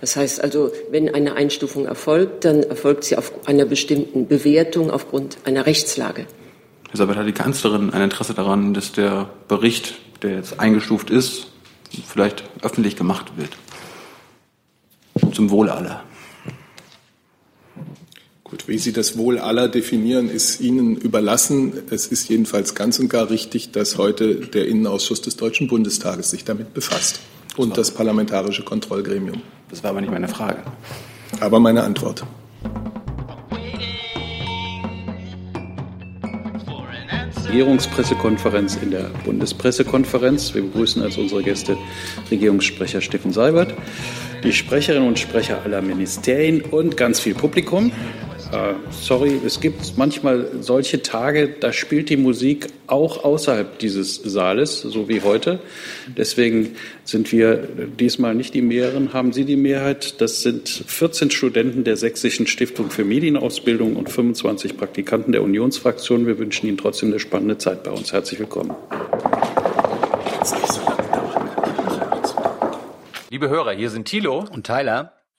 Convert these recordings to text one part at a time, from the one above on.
Das heißt also, wenn eine Einstufung erfolgt, dann erfolgt sie auf einer bestimmten Bewertung aufgrund einer Rechtslage. Herr Sabat, hat die Kanzlerin ein Interesse daran, dass der Bericht, der jetzt eingestuft ist, vielleicht öffentlich gemacht wird? Zum Wohle aller. Gut, wie Sie das Wohl aller definieren, ist Ihnen überlassen. Es ist jedenfalls ganz und gar richtig, dass heute der Innenausschuss des Deutschen Bundestages sich damit befasst und das parlamentarische Kontrollgremium. Das war aber nicht meine Frage. Aber meine Antwort. Regierungspressekonferenz in der Bundespressekonferenz. Wir begrüßen als unsere Gäste Regierungssprecher Steffen Seibert, die Sprecherinnen und Sprecher aller Ministerien und ganz viel Publikum. Äh, sorry, es gibt manchmal solche Tage, da spielt die Musik auch außerhalb dieses Saales, so wie heute. Deswegen sind wir diesmal nicht die Mehreren, haben Sie die Mehrheit. Das sind 14 Studenten der Sächsischen Stiftung für Medienausbildung und 25 Praktikanten der Unionsfraktion. Wir wünschen Ihnen trotzdem eine spannende Zeit bei uns. Herzlich willkommen. Liebe Hörer, hier sind Thilo und Tyler.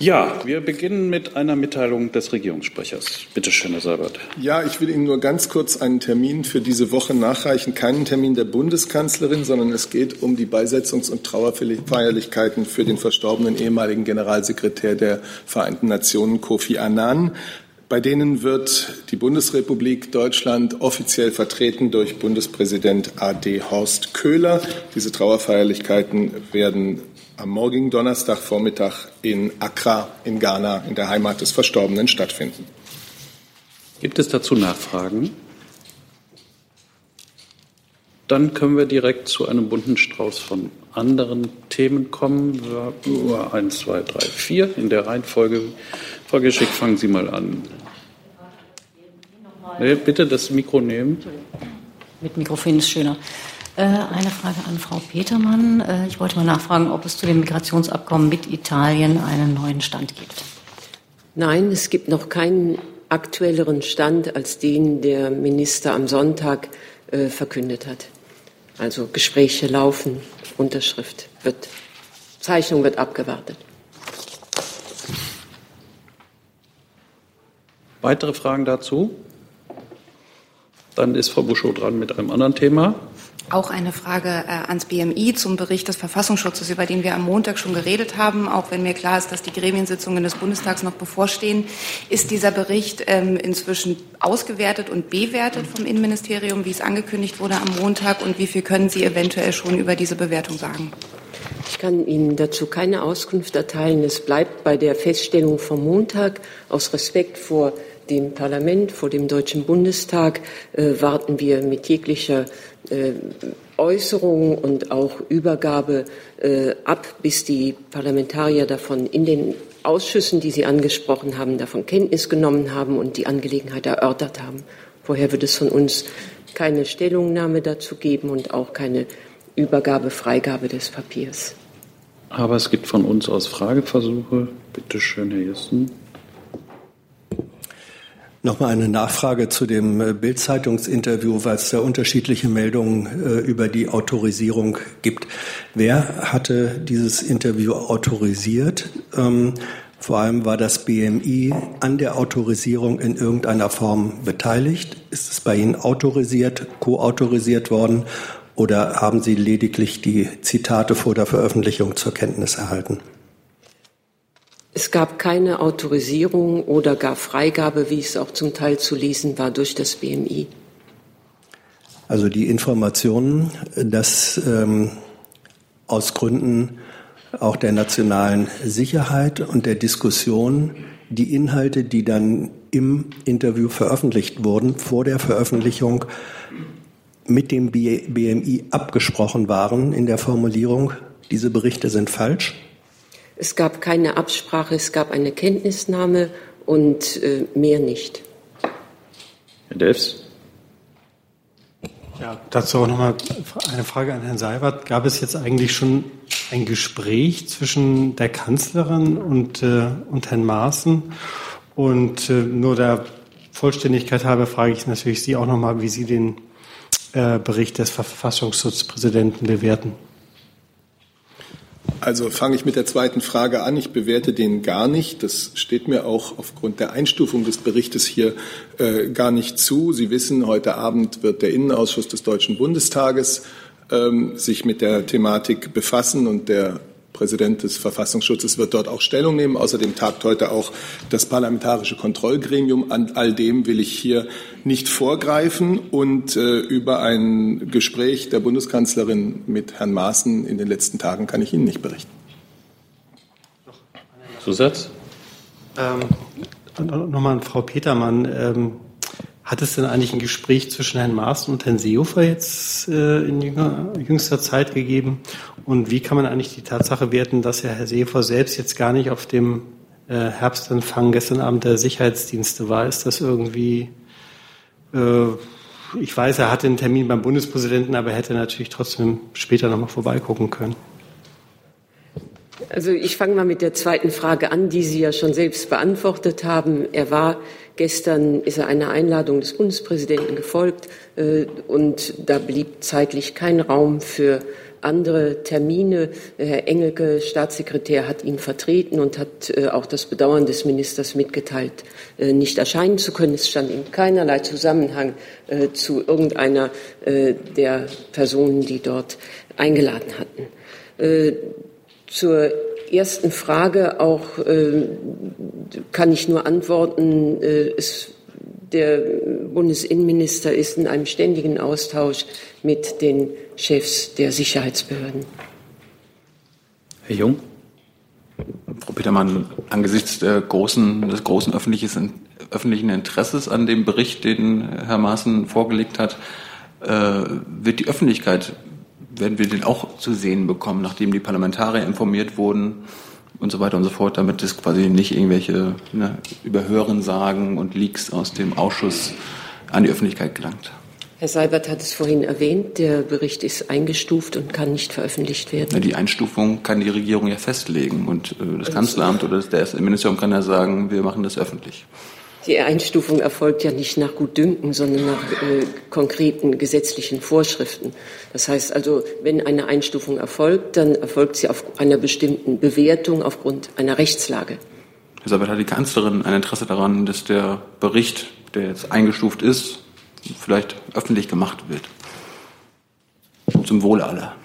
Ja, wir beginnen mit einer Mitteilung des Regierungssprechers. Bitte schön, Herr Seibert. Ja, ich will Ihnen nur ganz kurz einen Termin für diese Woche nachreichen. Keinen Termin der Bundeskanzlerin, sondern es geht um die Beisetzungs- und Trauerfeierlichkeiten für den verstorbenen ehemaligen Generalsekretär der Vereinten Nationen, Kofi Annan. Bei denen wird die Bundesrepublik Deutschland offiziell vertreten durch Bundespräsident A.D. Horst Köhler. Diese Trauerfeierlichkeiten werden am morgigen Donnerstagvormittag in Accra in Ghana, in der Heimat des Verstorbenen, stattfinden. Gibt es dazu Nachfragen? Dann können wir direkt zu einem bunten Strauß von anderen Themen kommen. Nur eins, zwei, drei, vier in der Reihenfolge. Frau Geschick, fangen Sie mal an. Nee, bitte das Mikro nehmen. Mit Mikrofon ist schöner. Äh, eine Frage an Frau Petermann. Äh, ich wollte mal nachfragen, ob es zu dem Migrationsabkommen mit Italien einen neuen Stand gibt. Nein, es gibt noch keinen aktuelleren Stand als den der Minister am Sonntag äh, verkündet hat. Also Gespräche laufen, Unterschrift wird, Zeichnung wird abgewartet. Weitere Fragen dazu? Dann ist Frau Buschow dran mit einem anderen Thema. Auch eine Frage äh, ans BMI zum Bericht des Verfassungsschutzes, über den wir am Montag schon geredet haben, auch wenn mir klar ist, dass die Gremiensitzungen des Bundestags noch bevorstehen. Ist dieser Bericht ähm, inzwischen ausgewertet und bewertet vom Innenministerium, wie es angekündigt wurde am Montag? Und wie viel können Sie eventuell schon über diese Bewertung sagen? Ich kann Ihnen dazu keine Auskunft erteilen. Es bleibt bei der Feststellung vom Montag aus Respekt vor dem Parlament, vor dem Deutschen Bundestag äh, warten wir mit jeglicher äh, Äußerung und auch Übergabe äh, ab, bis die Parlamentarier davon in den Ausschüssen, die Sie angesprochen haben, davon Kenntnis genommen haben und die Angelegenheit erörtert haben. Vorher wird es von uns keine Stellungnahme dazu geben und auch keine Übergabe, Freigabe des Papiers. Aber es gibt von uns aus Frageversuche. Bitte schön, Herr Jessen. Nochmal eine Nachfrage zu dem äh, Bild-Zeitungsinterview, weil es da unterschiedliche Meldungen äh, über die Autorisierung gibt. Wer hatte dieses Interview autorisiert? Ähm, vor allem war das BMI an der Autorisierung in irgendeiner Form beteiligt. Ist es bei Ihnen autorisiert, co-autorisiert worden oder haben Sie lediglich die Zitate vor der Veröffentlichung zur Kenntnis erhalten? Es gab keine Autorisierung oder gar Freigabe, wie es auch zum Teil zu lesen war, durch das BMI. Also die Informationen, dass ähm, aus Gründen auch der nationalen Sicherheit und der Diskussion die Inhalte, die dann im Interview veröffentlicht wurden, vor der Veröffentlichung mit dem BMI abgesprochen waren in der Formulierung, diese Berichte sind falsch? Es gab keine Absprache, es gab eine Kenntnisnahme und äh, mehr nicht. Herr Delfs? Ja, dazu auch nochmal eine Frage an Herrn Seibert. Gab es jetzt eigentlich schon ein Gespräch zwischen der Kanzlerin und, äh, und Herrn Maaßen. Und äh, nur der Vollständigkeit halber frage ich natürlich Sie auch nochmal, wie Sie den äh, Bericht des Verfassungsschutzpräsidenten bewerten. Also fange ich mit der zweiten Frage an. Ich bewerte den gar nicht. Das steht mir auch aufgrund der Einstufung des Berichtes hier äh, gar nicht zu. Sie wissen, heute Abend wird der Innenausschuss des Deutschen Bundestages ähm, sich mit der Thematik befassen und der Präsident des Verfassungsschutzes wird dort auch Stellung nehmen. Außerdem tagt heute auch das Parlamentarische Kontrollgremium. An all dem will ich hier nicht vorgreifen und äh, über ein Gespräch der Bundeskanzlerin mit Herrn Maaßen in den letzten Tagen kann ich Ihnen nicht berichten. Zusatz? Ähm, Nochmal an Frau Petermann. Ähm, hat es denn eigentlich ein Gespräch zwischen Herrn Maaßen und Herrn Seehofer jetzt äh, in jünger, jüngster Zeit gegeben? Und wie kann man eigentlich die Tatsache werten, dass ja Herr Seehofer selbst jetzt gar nicht auf dem äh, Herbstempfang gestern Abend der Sicherheitsdienste war? Ist das irgendwie, äh, ich weiß, er hatte einen Termin beim Bundespräsidenten, aber er hätte natürlich trotzdem später nochmal vorbeigucken können. Also ich fange mal mit der zweiten Frage an, die Sie ja schon selbst beantwortet haben. Er war Gestern ist er einer Einladung des Bundespräsidenten gefolgt äh, und da blieb zeitlich kein Raum für andere Termine. Herr Engelke, Staatssekretär, hat ihn vertreten und hat äh, auch das Bedauern des Ministers mitgeteilt, äh, nicht erscheinen zu können. Es stand in keinerlei Zusammenhang zu irgendeiner der Personen, die dort eingeladen hatten. Zur ersten Frage auch äh, kann ich nur antworten, äh, es, der Bundesinnenminister ist in einem ständigen Austausch mit den Chefs der Sicherheitsbehörden. Herr Jung. Frau Petermann, angesichts der großen, des großen öffentlichen Interesses an dem Bericht, den Herr Maaßen vorgelegt hat, äh, wird die Öffentlichkeit werden wir den auch zu sehen bekommen, nachdem die Parlamentarier informiert wurden und so weiter und so fort, damit es quasi nicht irgendwelche ne, Überhören sagen und Leaks aus dem Ausschuss an die Öffentlichkeit gelangt. Herr Seibert hat es vorhin erwähnt, der Bericht ist eingestuft und kann nicht veröffentlicht werden. Ja, die Einstufung kann die Regierung ja festlegen und äh, das Kanzleramt oder das Ministerium kann ja sagen, wir machen das öffentlich. Die Einstufung erfolgt ja nicht nach Gutdünken, sondern nach äh, konkreten gesetzlichen Vorschriften. Das heißt also, wenn eine Einstufung erfolgt, dann erfolgt sie auf einer bestimmten Bewertung aufgrund einer Rechtslage. Herr Sabat, hat die Kanzlerin ein Interesse daran, dass der Bericht, der jetzt eingestuft ist, vielleicht öffentlich gemacht wird? Zum Wohle aller.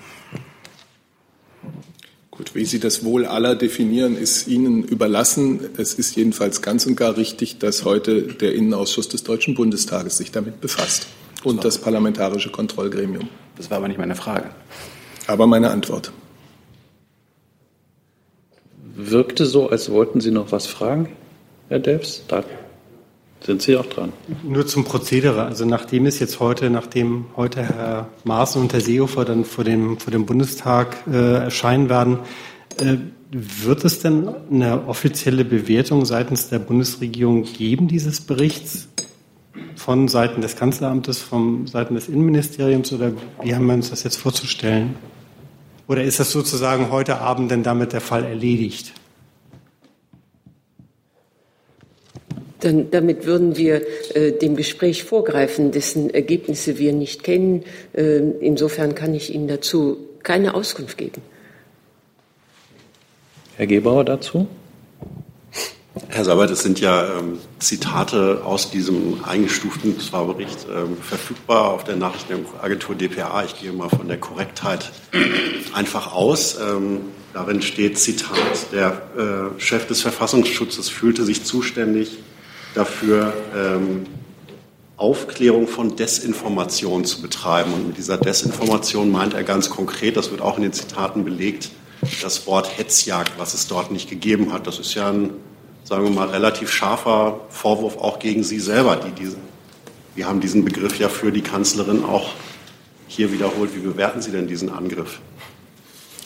Gut, wie Sie das Wohl aller definieren, ist Ihnen überlassen. Es ist jedenfalls ganz und gar richtig, dass heute der Innenausschuss des Deutschen Bundestages sich damit befasst und das parlamentarische Kontrollgremium. Das war aber nicht meine Frage. Aber meine Antwort. Wirkte so, als wollten Sie noch was fragen, Herr Delfs? Da sind Sie auch dran. Nur zum Prozedere. Also nachdem es jetzt heute, nachdem heute Herr Maaßen und Herr Seehofer dann vor dem, vor dem Bundestag äh, erscheinen werden, äh, wird es denn eine offizielle Bewertung seitens der Bundesregierung geben, dieses Berichts? Von Seiten des Kanzleramtes, von Seiten des Innenministeriums oder wie haben wir uns das jetzt vorzustellen? Oder ist das sozusagen heute Abend denn damit der Fall erledigt? Dann, damit würden wir äh, dem Gespräch vorgreifen, dessen Ergebnisse wir nicht kennen. Äh, insofern kann ich Ihnen dazu keine Auskunft geben. Herr Gebauer dazu? Herr Sabat, es sind ja ähm, Zitate aus diesem eingestuften Bericht ähm, verfügbar auf der Nachrichtenagentur dpa. Ich gehe mal von der Korrektheit einfach aus. Ähm, darin steht Zitat, der äh, Chef des Verfassungsschutzes fühlte sich zuständig dafür, ähm, Aufklärung von Desinformation zu betreiben. Und mit dieser Desinformation meint er ganz konkret, das wird auch in den Zitaten belegt, das Wort Hetzjagd, was es dort nicht gegeben hat. Das ist ja ein, sagen wir mal, relativ scharfer Vorwurf auch gegen Sie selber. Die, die, wir haben diesen Begriff ja für die Kanzlerin auch hier wiederholt. Wie bewerten Sie denn diesen Angriff?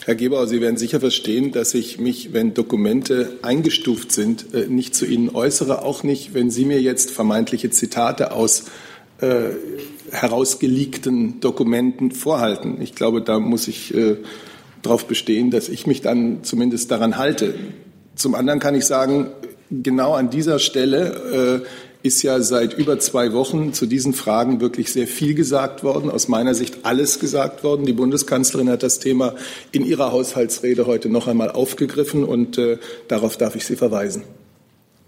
Herr Gebauer, Sie werden sicher verstehen, dass ich mich, wenn Dokumente eingestuft sind, äh, nicht zu Ihnen äußere, auch nicht, wenn Sie mir jetzt vermeintliche Zitate aus äh, herausgeleakten Dokumenten vorhalten. Ich glaube, da muss ich äh, darauf bestehen, dass ich mich dann zumindest daran halte. Zum anderen kann ich sagen, genau an dieser Stelle äh, ist ja seit über zwei Wochen zu diesen Fragen wirklich sehr viel gesagt worden, aus meiner Sicht alles gesagt worden. Die Bundeskanzlerin hat das Thema in ihrer Haushaltsrede heute noch einmal aufgegriffen und äh, darauf darf ich Sie verweisen.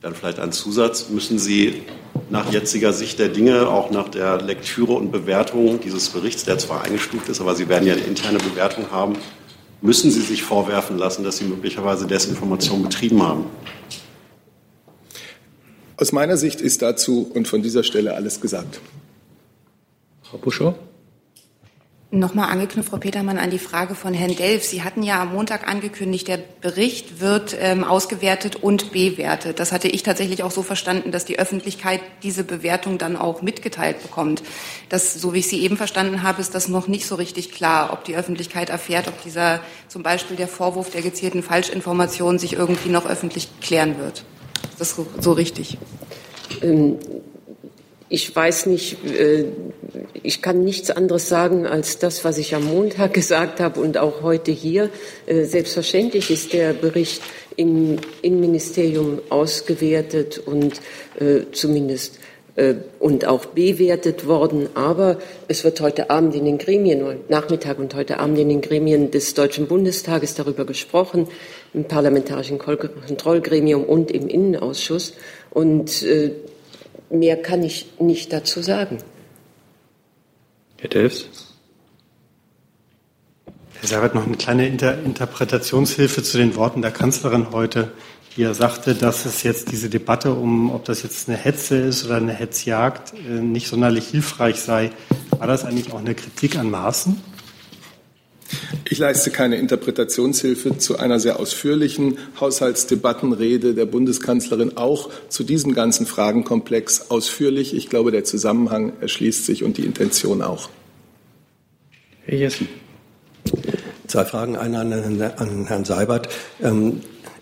Dann vielleicht ein Zusatz. Müssen Sie nach jetziger Sicht der Dinge, auch nach der Lektüre und Bewertung dieses Berichts, der zwar eingestuft ist, aber Sie werden ja eine interne Bewertung haben, müssen Sie sich vorwerfen lassen, dass Sie möglicherweise Desinformation betrieben haben? Aus meiner Sicht ist dazu und von dieser Stelle alles gesagt. Frau Buschow? Nochmal angeknüpft, Frau Petermann, an die Frage von Herrn Delf. Sie hatten ja am Montag angekündigt, der Bericht wird ähm, ausgewertet und bewertet. Das hatte ich tatsächlich auch so verstanden, dass die Öffentlichkeit diese Bewertung dann auch mitgeteilt bekommt. Das, so wie ich sie eben verstanden habe, ist das noch nicht so richtig klar, ob die Öffentlichkeit erfährt, ob dieser zum Beispiel der Vorwurf der gezielten Falschinformation sich irgendwie noch öffentlich klären wird. Das so, so richtig? Ähm, ich weiß nicht, äh, ich kann nichts anderes sagen als das, was ich am Montag gesagt habe und auch heute hier. Äh, selbstverständlich ist der Bericht im Innenministerium ausgewertet und äh, zumindest und auch bewertet worden. Aber es wird heute Abend in den Gremien, Nachmittag und heute Abend in den Gremien des Deutschen Bundestages darüber gesprochen, im Parlamentarischen Kontrollgremium und im Innenausschuss. Und Mehr kann ich nicht dazu sagen. Herr Delfs? Herr Seibert, noch eine kleine Inter Interpretationshilfe zu den Worten der Kanzlerin heute, die er sagte, dass es jetzt diese Debatte um, ob das jetzt eine Hetze ist oder eine Hetzjagd, äh, nicht sonderlich hilfreich sei. War das eigentlich auch eine Kritik an Maßen? Ich leiste keine Interpretationshilfe zu einer sehr ausführlichen Haushaltsdebattenrede der Bundeskanzlerin, auch zu diesem ganzen Fragenkomplex ausführlich. Ich glaube, der Zusammenhang erschließt sich und die Intention auch. Herr Jessen. Zwei Fragen, eine an, Herrn Seibert. Ähm,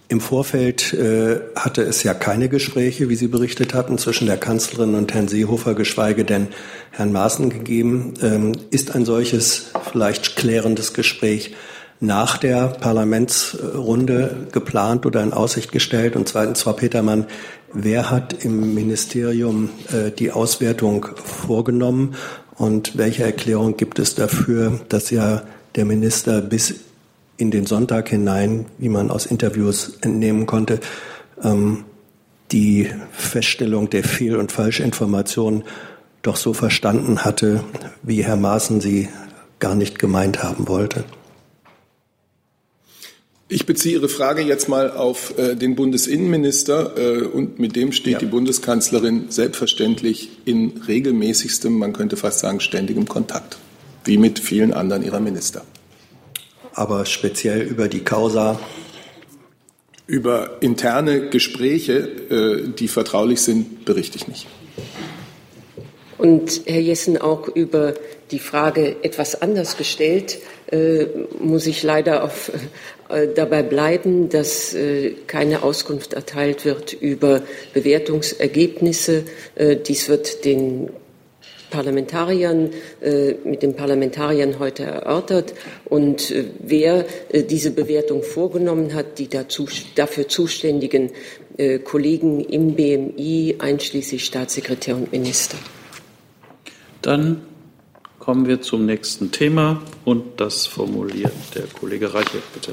im Vorfeld äh, hatte es ja keine Gespräche, wie Sie berichtet hatten, zwischen der Kanzlerin und Herrn Seehofer, geschweige denn Herrn Maaßen gegeben. Ähm, ist ein solches vielleicht klärendes Gespräch nach der Parlamentsrunde geplant oder in Aussicht gestellt? Und zweitens, Frau Petermann, wer hat im Ministerium äh, die Auswertung vorgenommen und welche Erklärung gibt es dafür, dass ja der Minister bis in den Sonntag hinein, wie man aus Interviews entnehmen konnte, ähm, die Feststellung der Fehl- und Falschinformationen doch so verstanden hatte, wie Herr Maaßen sie gar nicht gemeint haben wollte. Ich beziehe Ihre Frage jetzt mal auf äh, den Bundesinnenminister äh, und mit dem steht ja. die Bundeskanzlerin selbstverständlich in regelmäßigstem, man könnte fast sagen ständigem Kontakt, wie mit vielen anderen ihrer Minister aber speziell über die Causa. Über interne Gespräche, äh, die vertraulich sind, berichte ich nicht. Und Herr Jessen, auch über die Frage etwas anders gestellt, äh, muss ich leider auf, äh, dabei bleiben, dass äh, keine Auskunft erteilt wird über Bewertungsergebnisse. Dies wird den Parlamentariern, äh, mit den Parlamentariern heute erörtert. Und äh, wer äh, diese Bewertung vorgenommen hat, die dazu, dafür zuständigen Kollegen im BMI, einschließlich Staatssekretär und Minister. Dann kommen wir zum nächsten Thema und das formuliert der Kollege Reichert, bitte.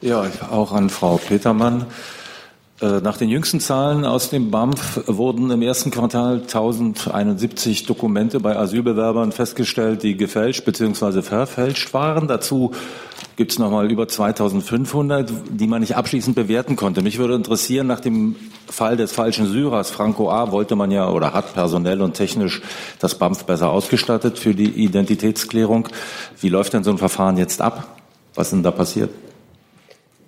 Ja, auch an Frau Petermann. Äh, nach den jüngsten Zahlen aus dem BAMF wurden im ersten Quartal 1071 Dokumente bei Asylbewerbern festgestellt, die gefälscht bzw. verfälscht waren. Dazu gibt es nochmal über 2500, die man nicht abschließend bewerten konnte. Mich würde interessieren, nach dem Fall des falschen Syrers, Franco A., wollte man ja oder hat personell und technisch das BAMF besser ausgestattet für die Identitätsklärung. Wie läuft denn so ein Verfahren jetzt ab? Was ist denn da passiert?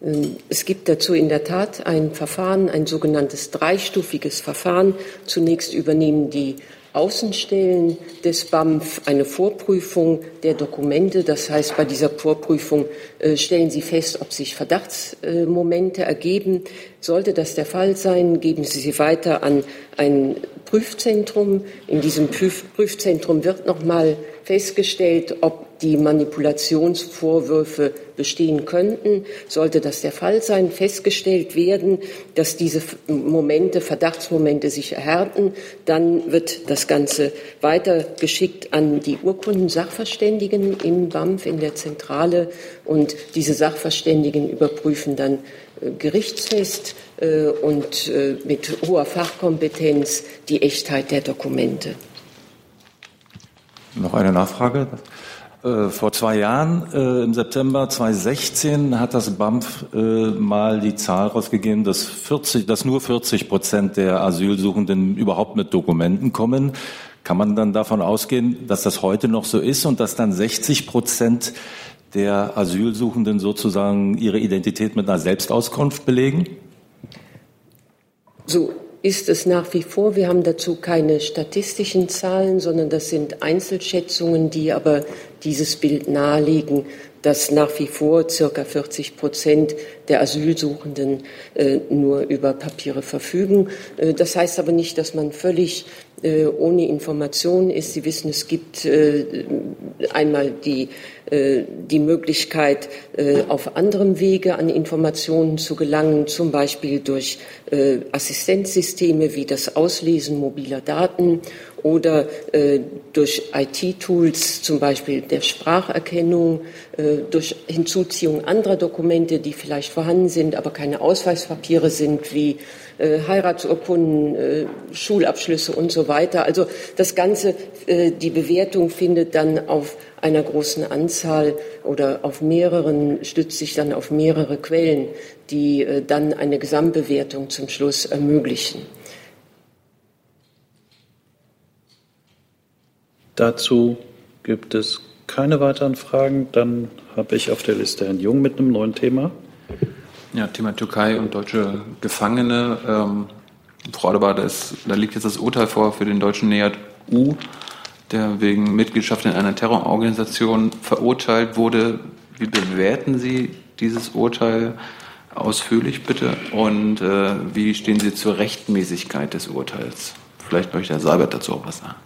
Ähm, es gibt dazu in der Tat ein Verfahren, ein sogenanntes dreistufiges Verfahren. Zunächst übernehmen die Außenstellen des BAMF eine Vorprüfung der Dokumente. Das heißt, bei dieser Vorprüfung äh, stellen Sie fest, ob sich Verdachtsmomente ergeben. Sollte das der Fall sein, geben Sie sie weiter an ein Prüfzentrum. In diesem Prüfzentrum wird nochmal festgestellt, ob die Manipulationsvorwürfe bestehen könnten. Sollte das der Fall sein, festgestellt werden, dass diese Momente, Verdachtsmomente sich erhärten, dann wird das Ganze weitergeschickt an die Urkundensachverständigen im BAMF in der Zentrale und diese Sachverständigen überprüfen dann äh, gerichtsfest äh, und äh, mit hoher Fachkompetenz die Echtheit der Dokumente. Noch eine Nachfrage. Äh, vor zwei Jahren, äh, im September 2016, hat das BAMF äh, mal die Zahl rausgegeben, dass, 40, dass nur 40 Prozent der Asylsuchenden überhaupt mit Dokumenten kommen. Kann man dann davon ausgehen, dass das heute noch so ist und dass dann 60 Prozent der Asylsuchenden sozusagen ihre Identität mit einer Selbstauskunft belegen? So ist es nach wie vor. Wir haben dazu keine statistischen Zahlen, sondern das sind Einzelschätzungen, die aber dieses Bild nahelegen, dass nach wie vor circa 40 Prozent der Asylsuchenden äh, nur über Papiere verfügen. Äh, das heißt aber nicht, dass man völlig ohne Informationen ist. Sie wissen, es gibt äh, einmal die, äh, die Möglichkeit, auf anderem Wege an Informationen zu gelangen, zum Beispiel durch Assistenzsysteme wie das Auslesen mobiler Daten oder durch IT-Tools, zum Beispiel der Spracherkennung, durch Hinzuziehung anderer Dokumente, die vielleicht vorhanden sind, aber keine Ausweispapiere sind, wie äh, Heiratsurkunden, äh, Schulabschlüsse und so weiter. Also das Ganze, äh, die Bewertung findet dann auf einer großen Anzahl oder auf mehreren, stützt sich dann auf mehrere Quellen, die äh, dann eine Gesamtbewertung zum Schluss ermöglichen. Dazu gibt es keine weiteren Fragen. Dann habe ich auf der Liste Herrn Jung mit einem neuen Thema. Ja, Thema Türkei und deutsche Gefangene. Ähm, Frau Adebar, da, ist, da liegt jetzt das Urteil vor für den deutschen Neat U, der wegen Mitgliedschaft in einer Terrororganisation verurteilt wurde. Wie bewerten Sie dieses Urteil ausführlich bitte? Und äh, wie stehen Sie zur Rechtmäßigkeit des Urteils? Vielleicht möchte Herr Seibert dazu auch was sagen.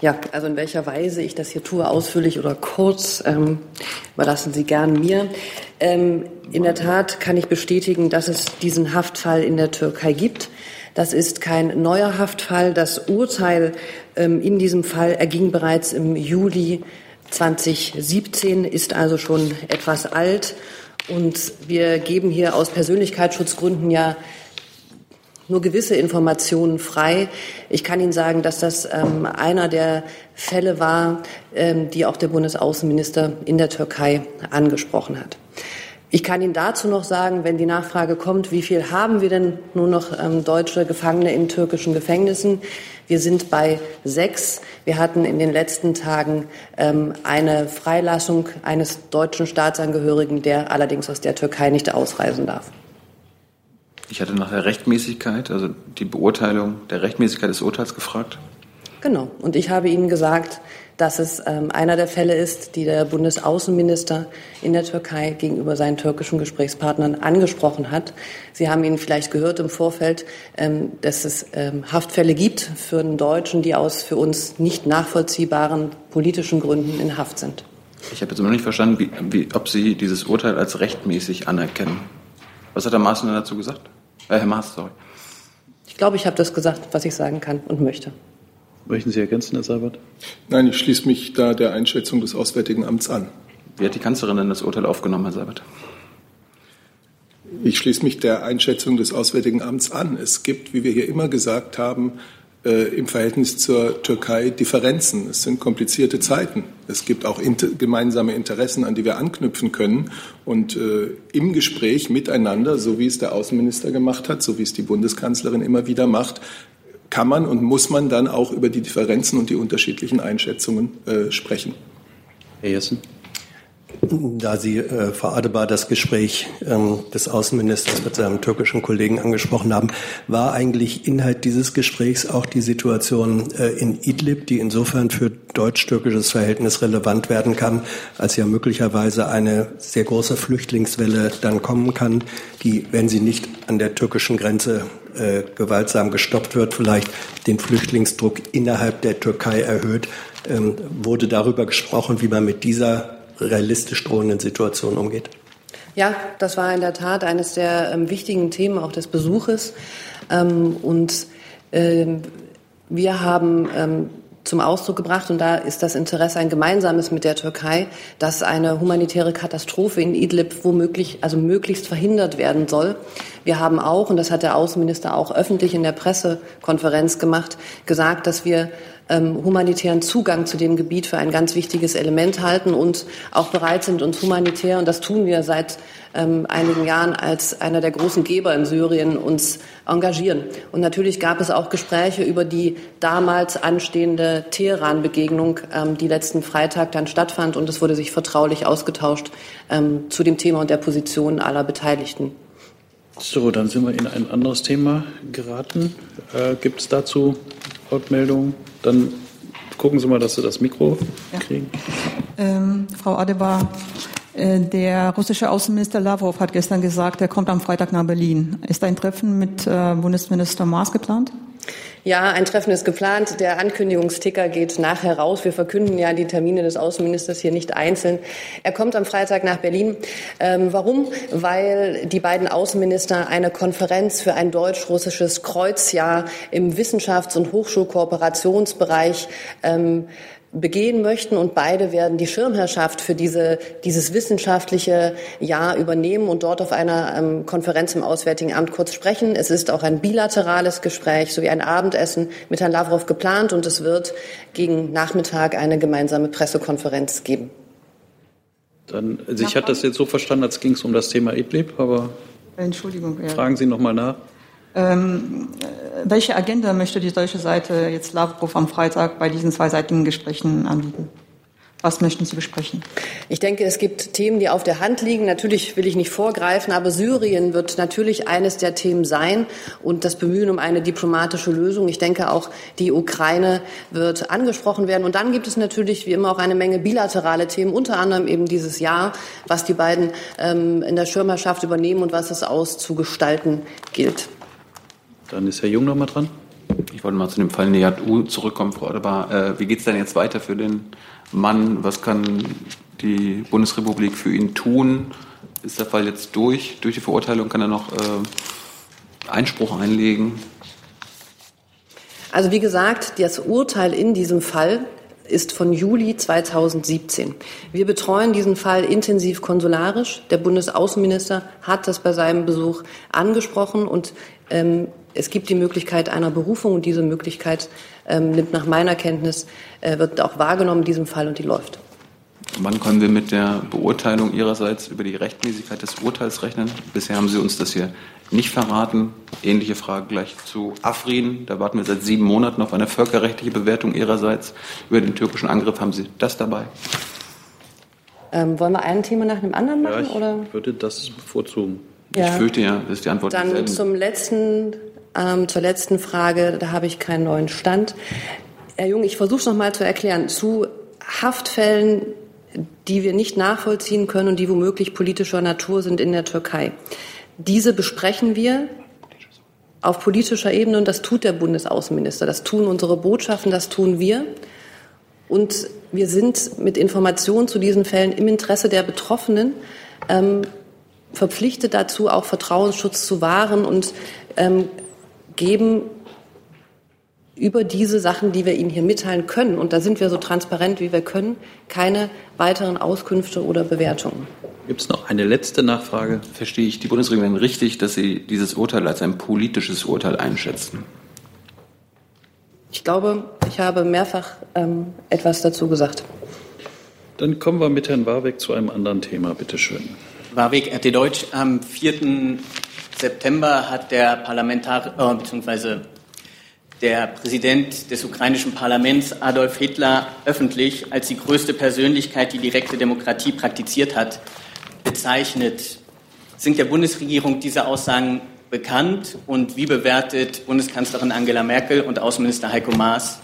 Ja, also in welcher Weise ich das hier tue, ausführlich oder kurz, ähm, überlassen Sie gern mir. Ähm, in der Tat kann ich bestätigen, dass es diesen Haftfall in der Türkei gibt. Das ist kein neuer Haftfall. Das Urteil ähm, in diesem Fall erging bereits im Juli 2017, ist also schon etwas alt. Und wir geben hier aus Persönlichkeitsschutzgründen ja nur gewisse Informationen frei. Ich kann Ihnen sagen, dass das ähm, einer der Fälle war, ähm, die auch der Bundesaußenminister in der Türkei angesprochen hat. Ich kann Ihnen dazu noch sagen, wenn die Nachfrage kommt, wie viel haben wir denn nur noch ähm, deutsche Gefangene in türkischen Gefängnissen? Wir sind bei sechs. Wir hatten in den letzten Tagen ähm, eine Freilassung eines deutschen Staatsangehörigen, der allerdings aus der Türkei nicht ausreisen darf. Ich hatte nach der Rechtmäßigkeit, also die Beurteilung der Rechtmäßigkeit des Urteils gefragt. Genau. Und ich habe Ihnen gesagt, dass es ähm, einer der Fälle ist, die der Bundesaußenminister in der Türkei gegenüber seinen türkischen Gesprächspartnern angesprochen hat. Sie haben ihn vielleicht gehört im Vorfeld, ähm, dass es ähm, Haftfälle gibt für einen Deutschen, die aus für uns nicht nachvollziehbaren politischen Gründen in Haft sind. Ich habe jetzt immer noch nicht verstanden, wie, wie, ob Sie dieses Urteil als rechtmäßig anerkennen. Was hat Herr Maaßen dazu gesagt? Äh, Herr Maas, sorry. Ich glaube, ich habe das gesagt, was ich sagen kann und möchte. Möchten Sie ergänzen, Herr Seibert? Nein, ich schließe mich da der Einschätzung des Auswärtigen Amts an. Wie hat die Kanzlerin denn das Urteil aufgenommen, Herr Seibert? Ich schließe mich der Einschätzung des Auswärtigen Amts an. Es gibt, wie wir hier immer gesagt haben, äh, im Verhältnis zur Türkei Differenzen. Es sind komplizierte Zeiten. Es gibt auch inter gemeinsame Interessen, an die wir anknüpfen können. Und äh, im Gespräch miteinander, so wie es der Außenminister gemacht hat, so wie es die Bundeskanzlerin immer wieder macht, kann man und muss man dann auch über die Differenzen und die unterschiedlichen Einschätzungen äh, sprechen. Herr Jessen. Da Sie, äh, Frau Adebar, das Gespräch ähm, des Außenministers mit seinem türkischen Kollegen angesprochen haben, war eigentlich Inhalt dieses Gesprächs auch die Situation äh, in Idlib, die insofern für deutsch-türkisches Verhältnis relevant werden kann, als ja möglicherweise eine sehr große Flüchtlingswelle dann kommen kann, die, wenn sie nicht an der türkischen Grenze äh, gewaltsam gestoppt wird, vielleicht den Flüchtlingsdruck innerhalb der Türkei erhöht. Ähm, wurde darüber gesprochen, wie man mit dieser realistisch drohenden Situation umgeht? Ja, das war in der Tat eines der ähm, wichtigen Themen auch des Besuches. Ähm, und ähm, wir haben ähm, zum Ausdruck gebracht, und da ist das Interesse ein gemeinsames mit der Türkei, dass eine humanitäre Katastrophe in Idlib womöglich, also möglichst verhindert werden soll. Wir haben auch, und das hat der Außenminister auch öffentlich in der Pressekonferenz gemacht, gesagt, dass wir ähm, humanitären Zugang zu dem Gebiet für ein ganz wichtiges Element halten und auch bereit sind, uns humanitär, und das tun wir seit ähm, einigen Jahren als einer der großen Geber in Syrien uns engagieren. Und natürlich gab es auch Gespräche über die damals anstehende Teheran-Begegnung, ähm, die letzten Freitag dann stattfand. Und es wurde sich vertraulich ausgetauscht ähm, zu dem Thema und der Position aller Beteiligten. So, dann sind wir in ein anderes Thema geraten. Äh, Gibt es dazu Wortmeldungen? Dann gucken Sie mal, dass Sie das Mikro ja. kriegen. Ähm, Frau Adebar, äh, der russische Außenminister Lavrov hat gestern gesagt, er kommt am Freitag nach Berlin. Ist ein Treffen mit äh, Bundesminister Maas geplant? Ja, ein Treffen ist geplant. Der Ankündigungsticker geht nachher raus. Wir verkünden ja die Termine des Außenministers hier nicht einzeln. Er kommt am Freitag nach Berlin. Ähm, warum? Weil die beiden Außenminister eine Konferenz für ein deutsch-russisches Kreuzjahr im Wissenschafts- und Hochschulkooperationsbereich ähm, begehen möchten und beide werden die Schirmherrschaft für diese, dieses wissenschaftliche Jahr übernehmen und dort auf einer ähm, Konferenz im Auswärtigen Amt kurz sprechen. Es ist auch ein bilaterales Gespräch sowie ein Abendessen mit Herrn Lavrov geplant und es wird gegen Nachmittag eine gemeinsame Pressekonferenz geben. Dann, also ich hatte das jetzt so verstanden, als ging es um das Thema Idlib, aber Entschuldigung, ja. fragen Sie noch mal nach. Ähm, welche Agenda möchte die deutsche Seite jetzt Lavrov am Freitag bei diesen zweiseitigen Gesprächen anbieten? Was möchten Sie besprechen? Ich denke, es gibt Themen, die auf der Hand liegen. Natürlich will ich nicht vorgreifen, aber Syrien wird natürlich eines der Themen sein und das Bemühen um eine diplomatische Lösung. Ich denke auch, die Ukraine wird angesprochen werden. Und dann gibt es natürlich wie immer auch eine Menge bilaterale Themen, unter anderem eben dieses Jahr, was die beiden ähm, in der Schirmherrschaft übernehmen und was es auszugestalten gilt. Dann ist Herr Jung noch mal dran. Ich wollte mal zu dem Fall NEAT-U zurückkommen, Frau Adebar. Äh, wie geht es denn jetzt weiter für den Mann? Was kann die Bundesrepublik für ihn tun? Ist der Fall jetzt durch? Durch die Verurteilung kann er noch äh, Einspruch einlegen? Also wie gesagt, das Urteil in diesem Fall ist von Juli 2017. Wir betreuen diesen Fall intensiv konsularisch. Der Bundesaußenminister hat das bei seinem Besuch angesprochen und ähm, es gibt die Möglichkeit einer Berufung und diese Möglichkeit ähm, nimmt nach meiner Kenntnis, äh, wird auch wahrgenommen in diesem Fall und die läuft. Wann können wir mit der Beurteilung Ihrerseits über die Rechtmäßigkeit des Urteils rechnen? Bisher haben Sie uns das hier nicht verraten. Ähnliche Frage gleich zu Afrin. Da warten wir seit sieben Monaten auf eine völkerrechtliche Bewertung Ihrerseits. Über den türkischen Angriff haben Sie das dabei? Ähm, wollen wir ein Thema nach dem anderen machen? Ja, ich oder? würde das bevorzugen. Ja. Ich fürchte ja, das ist die Antwort. Dann zum letzten, ähm, zur letzten Frage, da habe ich keinen neuen Stand. Herr Jung, ich versuche es noch mal zu erklären. Zu Haftfällen, die wir nicht nachvollziehen können und die womöglich politischer Natur sind in der Türkei. Diese besprechen wir auf politischer Ebene und das tut der Bundesaußenminister, das tun unsere Botschaften, das tun wir. Und wir sind mit Informationen zu diesen Fällen im Interesse der Betroffenen ähm, verpflichtet dazu, auch Vertrauensschutz zu wahren und ähm, geben über diese Sachen, die wir Ihnen hier mitteilen können, und da sind wir so transparent, wie wir können, keine weiteren Auskünfte oder Bewertungen. Gibt es noch eine letzte Nachfrage? Verstehe ich die Bundesregierung richtig, dass Sie dieses Urteil als ein politisches Urteil einschätzen? Ich glaube, ich habe mehrfach ähm, etwas dazu gesagt. Dann kommen wir mit Herrn Warwick zu einem anderen Thema. Bitte schön. Warwick, RT Deutsch. Am 4. September hat der Parlamentarier, äh, beziehungsweise der Präsident des ukrainischen Parlaments Adolf Hitler öffentlich als die größte Persönlichkeit, die direkte Demokratie praktiziert hat, bezeichnet. Sind der Bundesregierung diese Aussagen bekannt und wie bewertet Bundeskanzlerin Angela Merkel und Außenminister Heiko Maas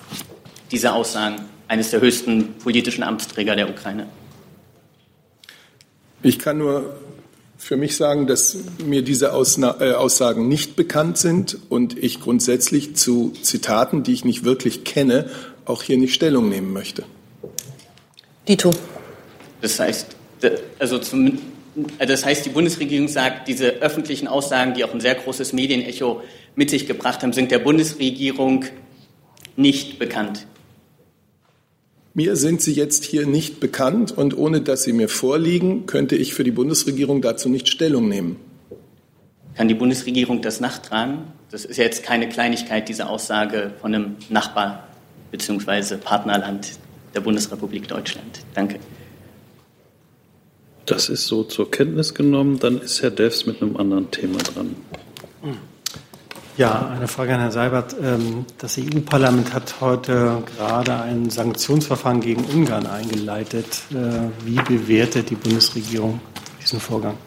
diese Aussagen eines der höchsten politischen Amtsträger der Ukraine? Ich kann nur für mich sagen, dass mir diese Ausna äh, Aussagen nicht bekannt sind und ich grundsätzlich zu Zitaten, die ich nicht wirklich kenne, auch hier nicht Stellung nehmen möchte. Dito. Das heißt, also zum, das heißt, die Bundesregierung sagt, diese öffentlichen Aussagen, die auch ein sehr großes Medienecho mit sich gebracht haben, sind der Bundesregierung nicht bekannt. Mir sind sie jetzt hier nicht bekannt und ohne dass sie mir vorliegen, könnte ich für die Bundesregierung dazu nicht Stellung nehmen. Kann die Bundesregierung das nachtragen? Das ist jetzt keine Kleinigkeit, diese Aussage von einem Nachbar bzw. Partnerland der Bundesrepublik Deutschland. Danke. Das ist so zur Kenntnis genommen. Dann ist Herr Devs mit einem anderen Thema dran. Hm. Ja, eine Frage an Herrn Seibert. Ähm, das EU-Parlament hat heute gerade ein Sanktionsverfahren gegen Ungarn eingeleitet. Äh, wie bewertet die Bundesregierung diesen Vorgang?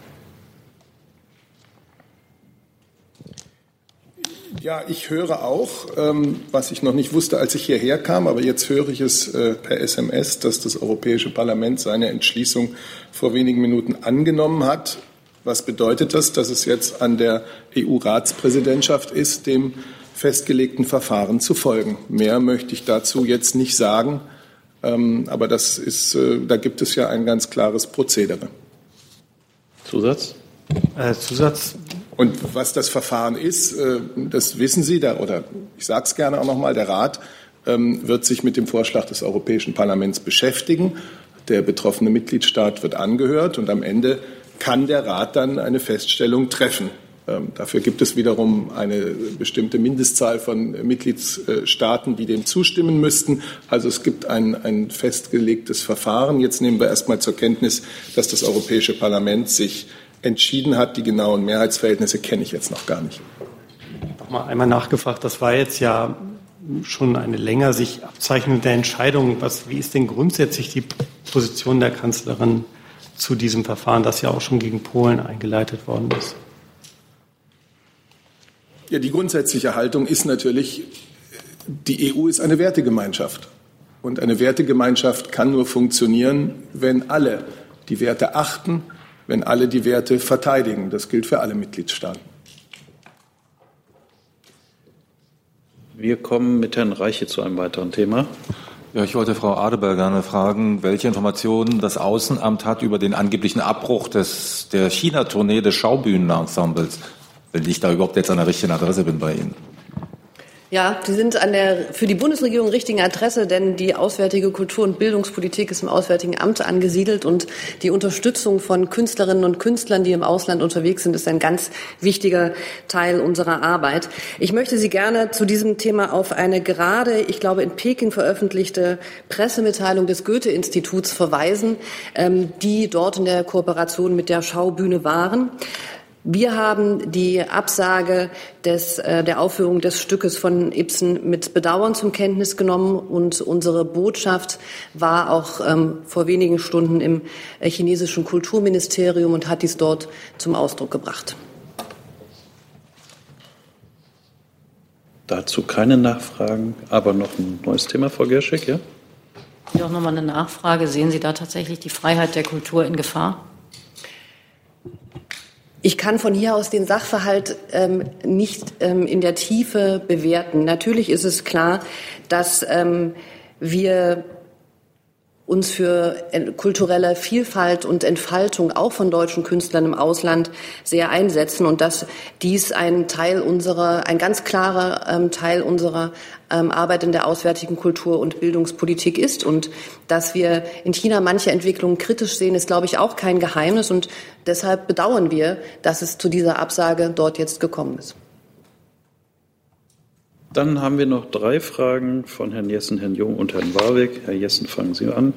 Ja, ich höre auch, ähm, was ich noch nicht wusste, als ich hierher kam, aber jetzt höre ich es äh, per SMS, dass das Europäische Parlament seine Entschließung vor wenigen Minuten angenommen hat. Was bedeutet das? Dass es jetzt an der EU-Ratspräsidentschaft ist, dem festgelegten Verfahren zu folgen. Mehr möchte ich dazu jetzt nicht sagen, ähm, aber das ist, äh, da gibt es ja ein ganz klares Prozedere. Zusatz? Äh, Zusatz. Und was das Verfahren ist, äh, das wissen Sie, da, oder ich sage es gerne auch noch mal, der Rat ähm, wird sich mit dem Vorschlag des Europäischen Parlaments beschäftigen. Der betroffene Mitgliedstaat wird angehört und am Ende kann der Rat dann eine Feststellung treffen. Ähm, dafür gibt es wiederum eine bestimmte Mindestzahl von Mitgliedstaaten, die dem zustimmen müssten. Also es gibt ein, ein festgelegtes Verfahren. Jetzt nehmen wir erstmal zur Kenntnis, dass das Europäische Parlament sich entschieden hat. Die genauen Mehrheitsverhältnisse kenne ich jetzt noch gar nicht. Noch mal einmal nachgefragt. Das war jetzt ja schon eine länger sich abzeichnende Entscheidung. Was, wie ist denn grundsätzlich die Position der Kanzlerin zu diesem Verfahren, das ja auch schon gegen Polen eingeleitet worden ist? Ja, die grundsätzliche Haltung ist natürlich, die EU ist eine Wertegemeinschaft. Und eine Wertegemeinschaft kann nur funktionieren, wenn alle die Werte achten, wenn alle die Werte verteidigen. Das gilt für alle Mitgliedstaaten. Wir kommen mit Herrn Reiche zu einem weiteren Thema. Ja, ich wollte Frau Adeberg gerne fragen, welche Informationen das Außenamt hat über den angeblichen Abbruch des, der China-Tournee des Schaubühnenensembles, wenn ich da überhaupt jetzt an der richtigen Adresse bin bei Ihnen. Ja, Sie sind an der für die Bundesregierung richtigen Adresse, denn die auswärtige Kultur- und Bildungspolitik ist im Auswärtigen Amt angesiedelt und die Unterstützung von Künstlerinnen und Künstlern, die im Ausland unterwegs sind, ist ein ganz wichtiger Teil unserer Arbeit. Ich möchte Sie gerne zu diesem Thema auf eine gerade, ich glaube, in Peking veröffentlichte Pressemitteilung des Goethe-Instituts verweisen, ähm, die dort in der Kooperation mit der Schaubühne waren. Wir haben die Absage des, äh, der Aufführung des Stückes von Ibsen mit Bedauern zum Kenntnis genommen und unsere Botschaft war auch ähm, vor wenigen Stunden im äh, chinesischen Kulturministerium und hat dies dort zum Ausdruck gebracht. Dazu keine Nachfragen, aber noch ein neues Thema, Frau Gerschek, ja? Doch nochmal eine Nachfrage. Sehen Sie da tatsächlich die Freiheit der Kultur in Gefahr? Ich kann von hier aus den Sachverhalt ähm, nicht ähm, in der Tiefe bewerten. Natürlich ist es klar, dass ähm, wir uns für kulturelle Vielfalt und Entfaltung auch von deutschen Künstlern im Ausland sehr einsetzen und dass dies ein Teil unserer, ein ganz klarer ähm, Teil unserer ähm, Arbeit in der auswärtigen Kultur- und Bildungspolitik ist. Und dass wir in China manche Entwicklungen kritisch sehen, ist, glaube ich, auch kein Geheimnis. Und deshalb bedauern wir, dass es zu dieser Absage dort jetzt gekommen ist. Dann haben wir noch drei Fragen von Herrn Jessen, Herrn Jung und Herrn Warwick. Herr Jessen, fangen Sie an.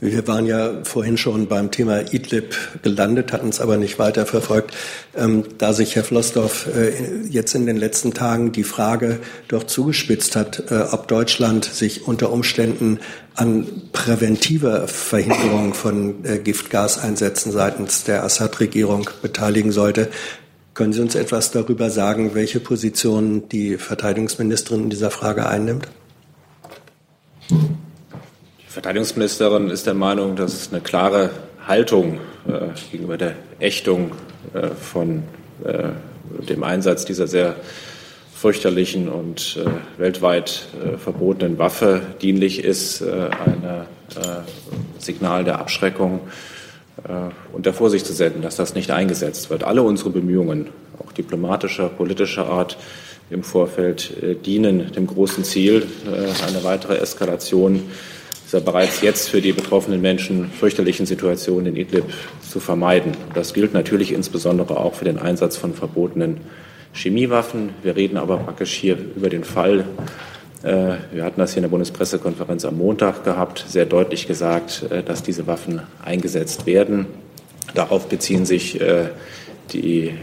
Wir waren ja vorhin schon beim Thema Idlib gelandet, hatten es aber nicht weiter verfolgt. Ähm, da sich Herr Flossdorf äh, jetzt in den letzten Tagen die Frage doch zugespitzt hat, äh, ob Deutschland sich unter Umständen an präventiver Verhinderung von äh, Giftgaseinsätzen seitens der Assad-Regierung beteiligen sollte, können Sie uns etwas darüber sagen, welche Position die Verteidigungsministerin in dieser Frage einnimmt? Die Verteidigungsministerin ist der Meinung, dass es eine klare Haltung äh, gegenüber der Ächtung äh, von äh, dem Einsatz dieser sehr fürchterlichen und äh, weltweit äh, verbotenen Waffe dienlich ist, äh, ein Signal der Abschreckung und der Vorsicht zu senden, dass das nicht eingesetzt wird. Alle unsere Bemühungen, auch diplomatischer, politischer Art, im Vorfeld dienen dem großen Ziel, eine weitere Eskalation dieser bereits jetzt für die betroffenen Menschen fürchterlichen Situation in Idlib zu vermeiden. Das gilt natürlich insbesondere auch für den Einsatz von verbotenen Chemiewaffen. Wir reden aber praktisch hier über den Fall. Äh, wir hatten das hier in der Bundespressekonferenz am Montag gehabt, sehr deutlich gesagt, äh, dass diese Waffen eingesetzt werden. Darauf beziehen sich äh, die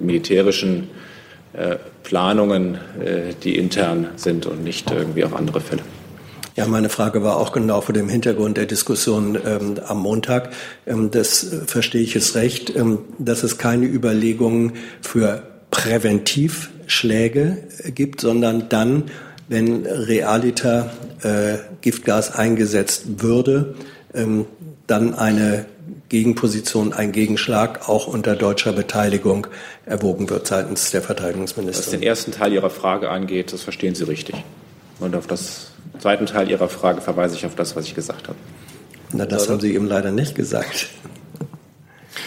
militärischen Planungen, die intern sind und nicht irgendwie auf andere Fälle. Ja, meine Frage war auch genau vor dem Hintergrund der Diskussion ähm, am Montag. Ähm, das äh, verstehe ich es recht, ähm, dass es keine Überlegungen für Präventivschläge gibt, sondern dann, wenn realiter äh, Giftgas eingesetzt würde, ähm, dann eine Gegenposition, ein Gegenschlag auch unter deutscher Beteiligung erwogen wird seitens der Verteidigungsministerin. Was den ersten Teil Ihrer Frage angeht, das verstehen Sie richtig. Und auf das zweiten Teil Ihrer Frage verweise ich auf das, was ich gesagt habe. Na, das haben Sie eben leider nicht gesagt.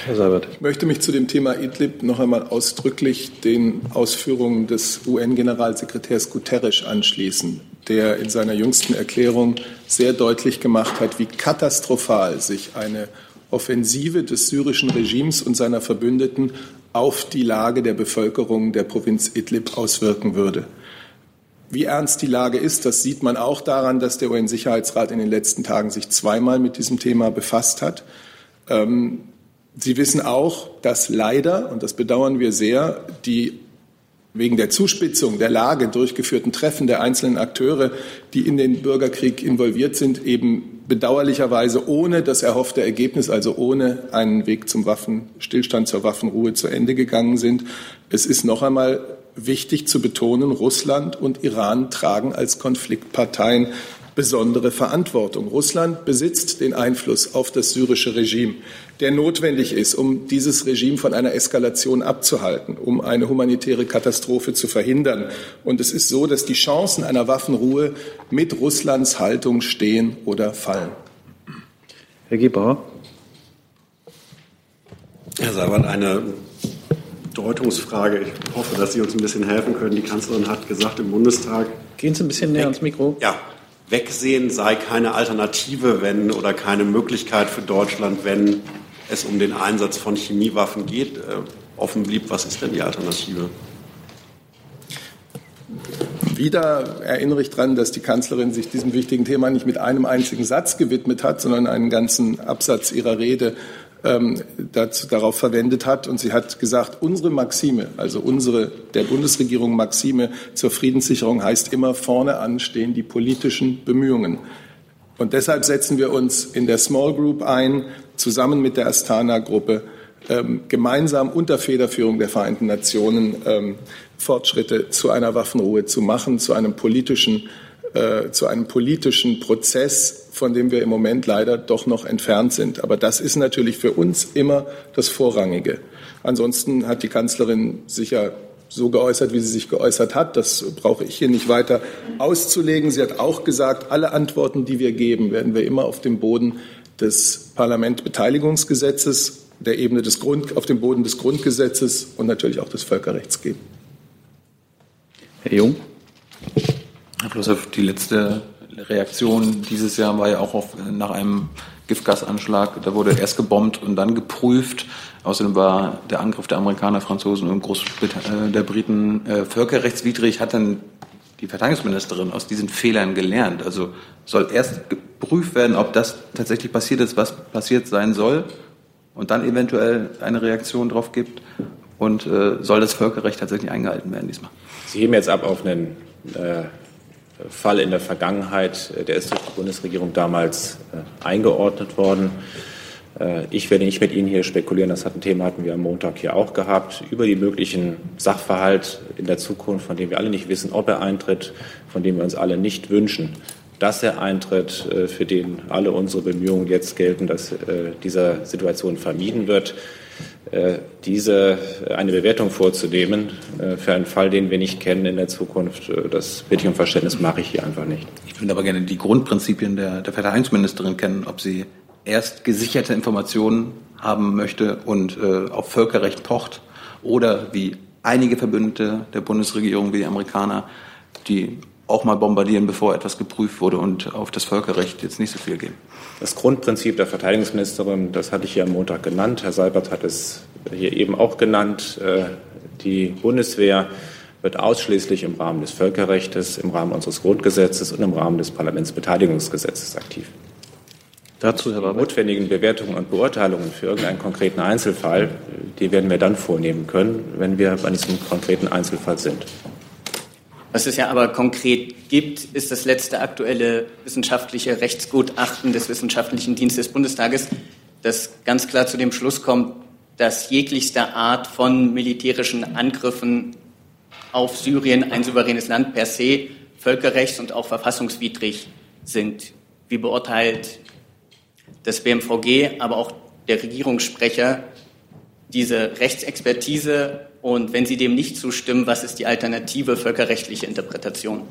Herr Seibert. Ich möchte mich zu dem Thema Idlib noch einmal ausdrücklich den Ausführungen des UN-Generalsekretärs Guterres anschließen, der in seiner jüngsten Erklärung sehr deutlich gemacht hat, wie katastrophal sich eine Offensive des syrischen Regimes und seiner Verbündeten auf die Lage der Bevölkerung der Provinz Idlib auswirken würde. Wie ernst die Lage ist, das sieht man auch daran, dass der UN-Sicherheitsrat in den letzten Tagen sich zweimal mit diesem Thema befasst hat. Ähm, Sie wissen auch, dass leider, und das bedauern wir sehr, die wegen der Zuspitzung der Lage durchgeführten Treffen der einzelnen Akteure, die in den Bürgerkrieg involviert sind, eben bedauerlicherweise ohne das erhoffte Ergebnis, also ohne einen Weg zum Waffenstillstand, zur Waffenruhe zu Ende gegangen sind. Es ist noch einmal wichtig zu betonen, Russland und Iran tragen als Konfliktparteien besondere Verantwortung. Russland besitzt den Einfluss auf das syrische Regime, der notwendig ist, um dieses Regime von einer Eskalation abzuhalten, um eine humanitäre Katastrophe zu verhindern. Und es ist so, dass die Chancen einer Waffenruhe mit Russlands Haltung stehen oder fallen. Herr Gebauer. Herr Sabat, eine Deutungsfrage. Ich hoffe, dass Sie uns ein bisschen helfen können. Die Kanzlerin hat gesagt im Bundestag. Gehen Sie ein bisschen näher ans Mikro. Ja. Wegsehen sei keine Alternative, wenn oder keine Möglichkeit für Deutschland, wenn es um den Einsatz von Chemiewaffen geht. Äh, offen blieb, was ist denn die Alternative? Wieder erinnere ich daran, dass die Kanzlerin sich diesem wichtigen Thema nicht mit einem einzigen Satz gewidmet hat, sondern einen ganzen Absatz ihrer Rede ähm, dazu, darauf verwendet hat. Und sie hat gesagt, unsere Maxime, also unsere der Bundesregierung Maxime zur Friedenssicherung heißt immer, vorne an stehen die politischen Bemühungen. Und deshalb setzen wir uns in der Small Group ein, zusammen mit der Astana-Gruppe, ähm, gemeinsam unter Federführung der Vereinten Nationen ähm, Fortschritte zu einer Waffenruhe zu machen, zu einem politischen, äh, zu einem politischen Prozess, von dem wir im Moment leider doch noch entfernt sind. Aber das ist natürlich für uns immer das Vorrangige. Ansonsten hat die Kanzlerin sicher so geäußert, wie sie sich geäußert hat. Das brauche ich hier nicht weiter auszulegen. Sie hat auch gesagt, alle Antworten, die wir geben, werden wir immer auf dem Boden des Parlamentbeteiligungsgesetzes, der Ebene des Grund, auf dem Boden des Grundgesetzes und natürlich auch des Völkerrechts geben. Herr Jung. Flossow, die letzte Reaktion dieses Jahr war ja auch auf, nach einem Giftgasanschlag. Da wurde erst gebombt und dann geprüft. Außerdem war der Angriff der Amerikaner, Franzosen und Großbrit äh, der Briten äh, völkerrechtswidrig, hat dann die Verteidigungsministerin aus diesen Fehlern gelernt? Also soll erst geprüft werden, ob das tatsächlich passiert ist, was passiert sein soll, und dann eventuell eine Reaktion darauf gibt? Und äh, soll das Völkerrecht tatsächlich eingehalten werden diesmal? Sie heben jetzt ab auf einen äh, Fall in der Vergangenheit. Der ist durch die Bundesregierung damals äh, eingeordnet worden. Äh, ich werde nicht mit Ihnen hier spekulieren, das hat ein Thema hatten wir am Montag hier auch gehabt, über die möglichen Sachverhalt in der Zukunft, von dem wir alle nicht wissen, ob er eintritt, von dem wir uns alle nicht wünschen, dass er eintritt, äh, für den alle unsere Bemühungen jetzt gelten, dass äh, dieser Situation vermieden wird. Diese eine Bewertung vorzunehmen für einen Fall, den wir nicht kennen in der Zukunft, das bitte ich um Verständnis, mache ich hier einfach nicht. Ich würde aber gerne die Grundprinzipien der, der Verteidigungsministerin kennen, ob sie erst gesicherte Informationen haben möchte und äh, auf Völkerrecht pocht oder wie einige Verbündete der Bundesregierung wie die Amerikaner, die auch mal bombardieren, bevor etwas geprüft wurde und auf das Völkerrecht jetzt nicht so viel geben. Das Grundprinzip der Verteidigungsministerin, das hatte ich hier am Montag genannt. Herr Seibert hat es hier eben auch genannt. Äh, die Bundeswehr wird ausschließlich im Rahmen des Völkerrechts, im Rahmen unseres Grundgesetzes und im Rahmen des Parlamentsbeteiligungsgesetzes aktiv. Dazu, Herr Die notwendigen Bewertungen und Beurteilungen für irgendeinen konkreten Einzelfall, die werden wir dann vornehmen können, wenn wir bei diesem konkreten Einzelfall sind. Was es ja aber konkret gibt, ist das letzte aktuelle wissenschaftliche Rechtsgutachten des Wissenschaftlichen Dienstes des Bundestages, das ganz klar zu dem Schluss kommt, dass jeglichste Art von militärischen Angriffen auf Syrien, ein souveränes Land per se, völkerrechts- und auch verfassungswidrig sind. Wie beurteilt das BMVG, aber auch der Regierungssprecher diese Rechtsexpertise und wenn Sie dem nicht zustimmen, was ist die alternative völkerrechtliche Interpretation?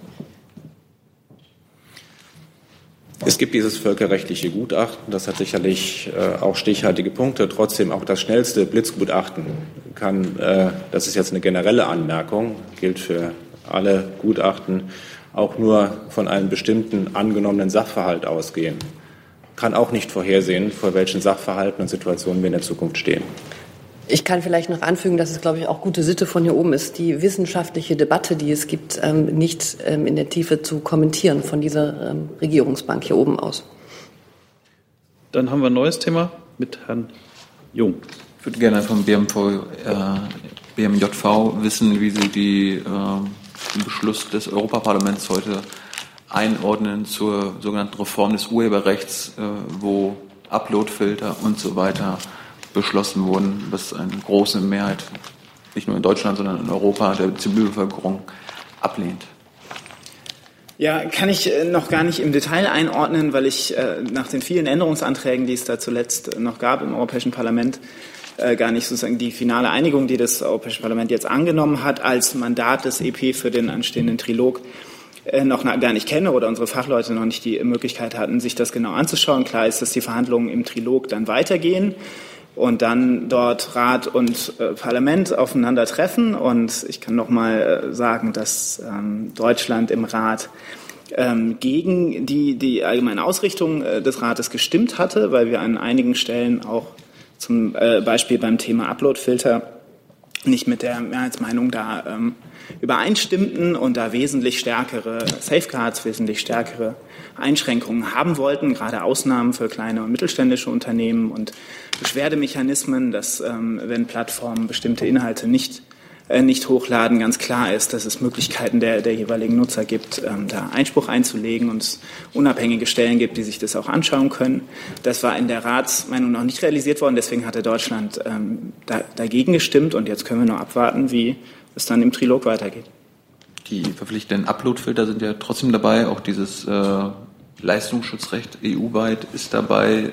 Es gibt dieses völkerrechtliche Gutachten, das hat sicherlich äh, auch stichhaltige Punkte. Trotzdem auch das schnellste Blitzgutachten kann, äh, das ist jetzt eine generelle Anmerkung, gilt für alle Gutachten, auch nur von einem bestimmten angenommenen Sachverhalt ausgehen kann auch nicht vorhersehen, vor welchen Sachverhalten und Situationen wir in der Zukunft stehen. Ich kann vielleicht noch anfügen, dass es, glaube ich, auch gute Sitte von hier oben ist, die wissenschaftliche Debatte, die es gibt, ähm, nicht ähm, in der Tiefe zu kommentieren von dieser ähm, Regierungsbank hier oben aus. Dann haben wir ein neues Thema mit Herrn Jung. Ich würde gerne vom BMV, äh, BMJV wissen, wie Sie die, äh, den Beschluss des Europaparlaments heute einordnen zur sogenannten Reform des Urheberrechts, äh, wo Uploadfilter und so weiter beschlossen wurden, was eine große Mehrheit nicht nur in Deutschland, sondern in Europa der Zivilbevölkerung ablehnt. Ja, kann ich äh, noch gar nicht im Detail einordnen, weil ich äh, nach den vielen Änderungsanträgen, die es da zuletzt noch gab im Europäischen Parlament, gar nicht sozusagen die finale Einigung, die das Europäische Parlament jetzt angenommen hat, als Mandat des EP für den anstehenden Trilog äh, noch gar nicht kenne oder unsere Fachleute noch nicht die Möglichkeit hatten, sich das genau anzuschauen. Klar ist, dass die Verhandlungen im Trilog dann weitergehen und dann dort Rat und äh, Parlament aufeinandertreffen. Und ich kann noch mal äh, sagen, dass ähm, Deutschland im Rat ähm, gegen die, die allgemeine Ausrichtung äh, des Rates gestimmt hatte, weil wir an einigen Stellen auch zum äh, Beispiel beim Thema Uploadfilter nicht mit der Mehrheitsmeinung da ähm, übereinstimmten und da wesentlich stärkere Safeguards, wesentlich stärkere Einschränkungen haben wollten, gerade Ausnahmen für kleine und mittelständische Unternehmen und Beschwerdemechanismen, dass ähm, wenn Plattformen bestimmte Inhalte nicht nicht hochladen, ganz klar ist, dass es Möglichkeiten der, der jeweiligen Nutzer gibt, ähm, da Einspruch einzulegen und es unabhängige Stellen gibt, die sich das auch anschauen können. Das war in der Ratsmeinung noch nicht realisiert worden, deswegen hatte Deutschland ähm, da, dagegen gestimmt und jetzt können wir nur abwarten, wie es dann im Trilog weitergeht. Die verpflichtenden Uploadfilter sind ja trotzdem dabei, auch dieses äh, Leistungsschutzrecht EU-weit ist dabei.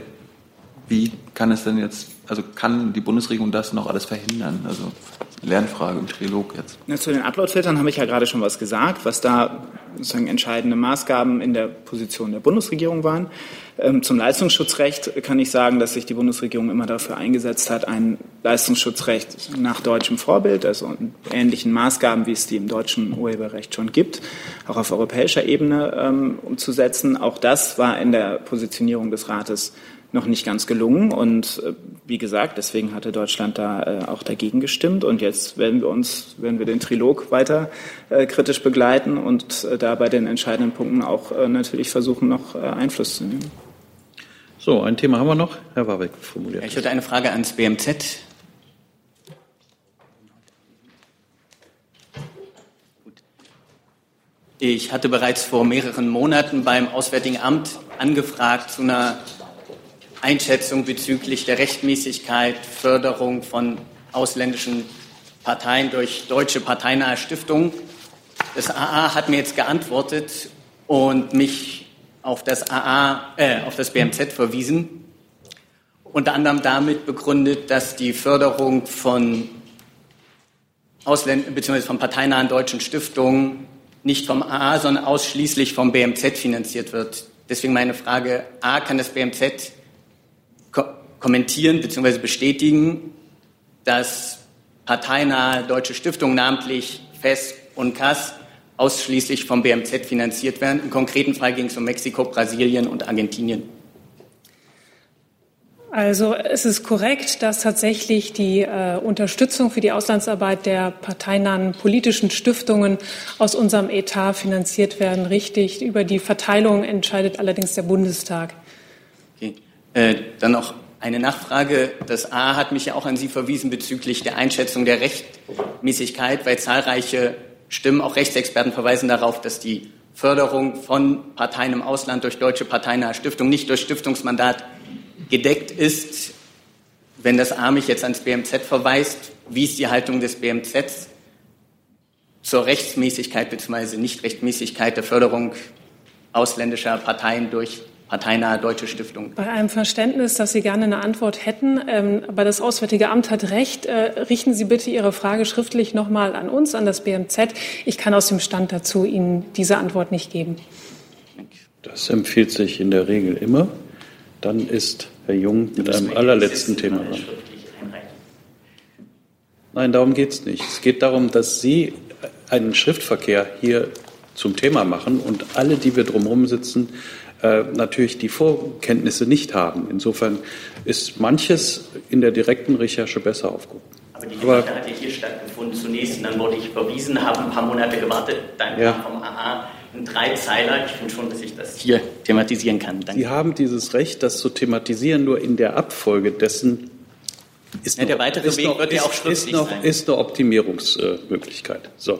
Wie kann es denn jetzt, also kann die Bundesregierung das noch alles verhindern? Also Lernfrage im Trilog jetzt. Ja, zu den Uploadfiltern habe ich ja gerade schon was gesagt, was da sozusagen entscheidende Maßgaben in der Position der Bundesregierung waren. Ähm, zum Leistungsschutzrecht kann ich sagen, dass sich die Bundesregierung immer dafür eingesetzt hat, ein Leistungsschutzrecht nach deutschem Vorbild, also ähnlichen Maßgaben, wie es die im deutschen Urheberrecht schon gibt, auch auf europäischer Ebene ähm, umzusetzen. Auch das war in der Positionierung des Rates noch nicht ganz gelungen und äh, wie gesagt, deswegen hatte Deutschland da äh, auch dagegen gestimmt. Und jetzt werden wir uns, werden wir den Trilog weiter äh, kritisch begleiten und äh, da bei den entscheidenden Punkten auch äh, natürlich versuchen, noch äh, Einfluss zu nehmen. So, ein Thema haben wir noch. Herr Warbeck formuliert. Ich hätte eine Frage ans BMZ. Ich hatte bereits vor mehreren Monaten beim Auswärtigen Amt angefragt zu einer Einschätzung bezüglich der Rechtmäßigkeit, Förderung von ausländischen Parteien durch deutsche parteinahe Stiftungen. Das AA hat mir jetzt geantwortet und mich auf das AA, äh, auf das BMZ verwiesen. Unter anderem damit begründet, dass die Förderung von Ausländern bzw. von parteinahen deutschen Stiftungen nicht vom AA, sondern ausschließlich vom BMZ finanziert wird. Deswegen meine Frage, A, kann das BMZ ko kommentieren bzw. bestätigen, dass parteinahe deutsche Stiftungen, namentlich FES und CAS, ausschließlich vom BMZ finanziert werden. Im konkreten Fall ging es um Mexiko, Brasilien und Argentinien. Also es ist korrekt, dass tatsächlich die äh, Unterstützung für die Auslandsarbeit der parteinahen politischen Stiftungen aus unserem Etat finanziert werden. Richtig. Über die Verteilung entscheidet allerdings der Bundestag. Äh, dann noch eine Nachfrage. Das A hat mich ja auch an Sie verwiesen bezüglich der Einschätzung der Rechtmäßigkeit, weil zahlreiche Stimmen, auch Rechtsexperten verweisen darauf, dass die Förderung von Parteien im Ausland durch deutsche parteinahe Stiftungen nicht durch Stiftungsmandat gedeckt ist. Wenn das A mich jetzt ans BMZ verweist, wie ist die Haltung des BMZ zur Rechtsmäßigkeit bzw. Nichtrechtmäßigkeit der Förderung ausländischer Parteien durch parteinahe deutsche Stiftungen? Bei einem Verständnis, dass Sie gerne eine Antwort hätten, ähm, aber das Auswärtige Amt hat recht. Äh, richten Sie bitte Ihre Frage schriftlich nochmal an uns, an das BMZ. Ich kann aus dem Stand dazu Ihnen diese Antwort nicht geben. Das empfiehlt sich in der Regel immer. Dann ist Herr Jung mit einem allerletzten Thema dran. Nein, darum geht es nicht. Es geht darum, dass Sie einen Schriftverkehr hier zum Thema machen und alle, die wir drumherum sitzen, äh, natürlich die Vorkenntnisse nicht haben. Insofern ist manches in der direkten Recherche besser aufgehoben. Aber die Debatte hat ja hier stattgefunden zunächst und dann wurde ich verwiesen, habe ein paar Monate gewartet, dann Ja. vom AA ein Dreizeiler. Ich finde schon, dass ich das hier thematisieren kann. Danke. Sie haben dieses Recht, das zu thematisieren, nur in der Abfolge dessen ist Ja, noch- ist noch, wird ja ist, ist noch. Ist eine Optimierungsmöglichkeit. So.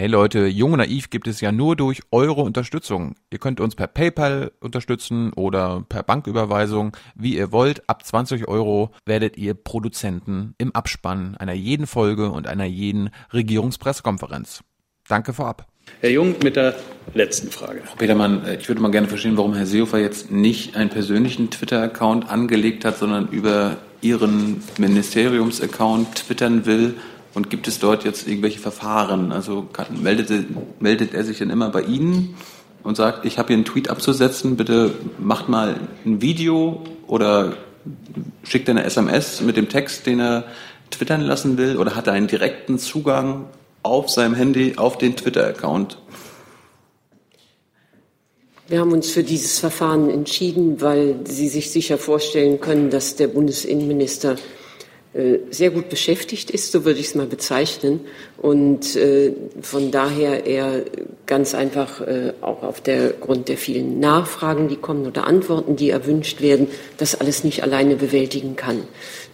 Hey Leute, Jung und Naiv gibt es ja nur durch eure Unterstützung. Ihr könnt uns per PayPal unterstützen oder per Banküberweisung, wie ihr wollt. Ab 20 Euro werdet ihr Produzenten im Abspann einer jeden Folge und einer jeden Regierungspressekonferenz. Danke vorab. Herr Jung mit der letzten Frage. Frau Petermann, äh, ich würde mal gerne verstehen, warum Herr Seehofer jetzt nicht einen persönlichen Twitter-Account angelegt hat, sondern über Ihren Ministeriums-Account twittern will. Und gibt es dort jetzt irgendwelche Verfahren? Also kann, meldet, meldet er sich dann immer bei Ihnen und sagt, ich habe hier einen Tweet abzusetzen, bitte macht mal ein Video oder schickt eine SMS mit dem Text, den er twittern lassen will? Oder hat er einen direkten Zugang auf seinem Handy auf den Twitter-Account? Wir haben uns für dieses Verfahren entschieden, weil Sie sich sicher vorstellen können, dass der Bundesinnenminister sehr gut beschäftigt ist, so würde ich es mal bezeichnen. Und äh, von daher er ganz einfach äh, auch auf der Grund der vielen Nachfragen, die kommen oder Antworten, die erwünscht werden, das alles nicht alleine bewältigen kann.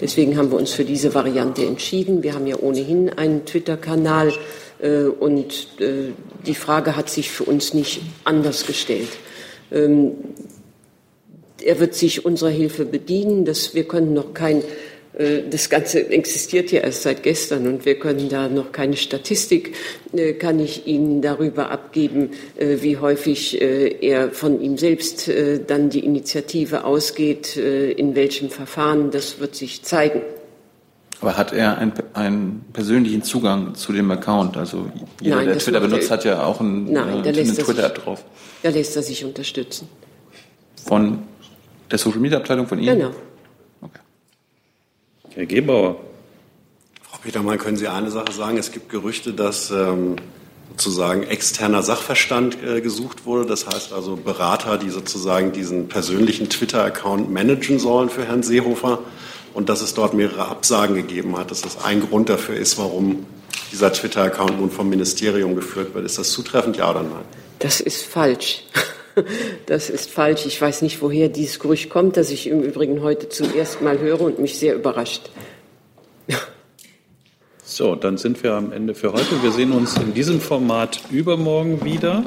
Deswegen haben wir uns für diese Variante entschieden. Wir haben ja ohnehin einen Twitter-Kanal äh, und äh, die Frage hat sich für uns nicht anders gestellt. Ähm, er wird sich unserer Hilfe bedienen. Das, wir können noch kein, äh, das Ganze existiert ja erst seit gestern und wir können da noch keine Statistik, äh, kann ich Ihnen darüber abgeben, äh, wie häufig äh, er von ihm selbst äh, dann die Initiative ausgeht, äh, in welchem Verfahren. Das wird sich zeigen. Aber hat er einen, einen persönlichen Zugang zu dem Account? Also jeder, Nein, der Twitter er- benutzt, hat ja auch ein, Nein, äh, der lässt eine er Twitter-App drauf. Da lässt er sich unterstützen. Von der Social-Media-Abteilung von Ihnen? Genau. Herr Gebauer. Frau Petermann, können Sie eine Sache sagen? Es gibt Gerüchte, dass ähm, sozusagen externer Sachverstand äh, gesucht wurde. Das heißt also Berater, die sozusagen diesen persönlichen Twitter-Account managen sollen für Herrn Seehofer. und dass es dort mehrere Absagen gegeben hat, dass das ein Grund dafür ist, warum dieser Twitter-Account nun vom Ministerium geführt wird. Ist das zutreffend, ja oder nein? Das ist falsch. Das ist falsch. Ich weiß nicht, woher dieses Gerücht kommt, das ich im Übrigen heute zum ersten Mal höre und mich sehr überrascht. So, dann sind wir am Ende für heute. Wir sehen uns in diesem Format übermorgen wieder.